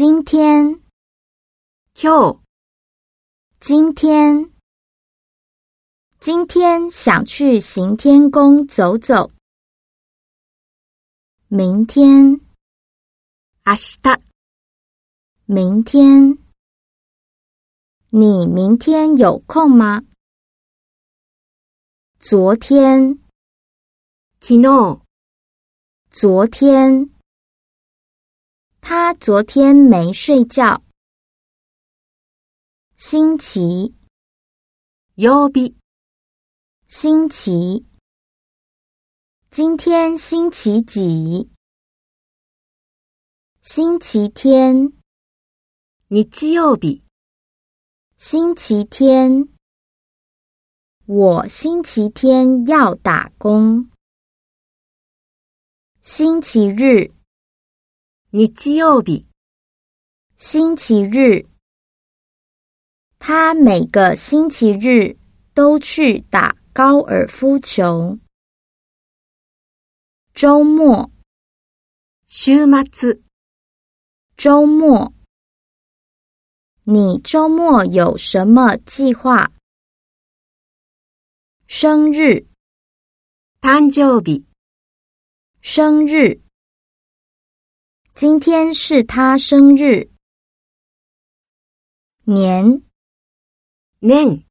今天，Q。今天，今天想去行天宫走走。明天，阿斯塔。明天，你明天有空吗？昨天，Kino。昨天。他昨天没睡觉。星期。曜日。星期。今天星期几？星期天。日曜日。星期天。我星期天要打工。星期日。日曜日，星期日。他每个星期日都去打高尔夫球。周末，週末，周末。你周末有什么计划？生日，誕生日，生日。今天是他生日。年，年，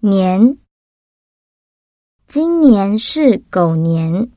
年，今年是狗年。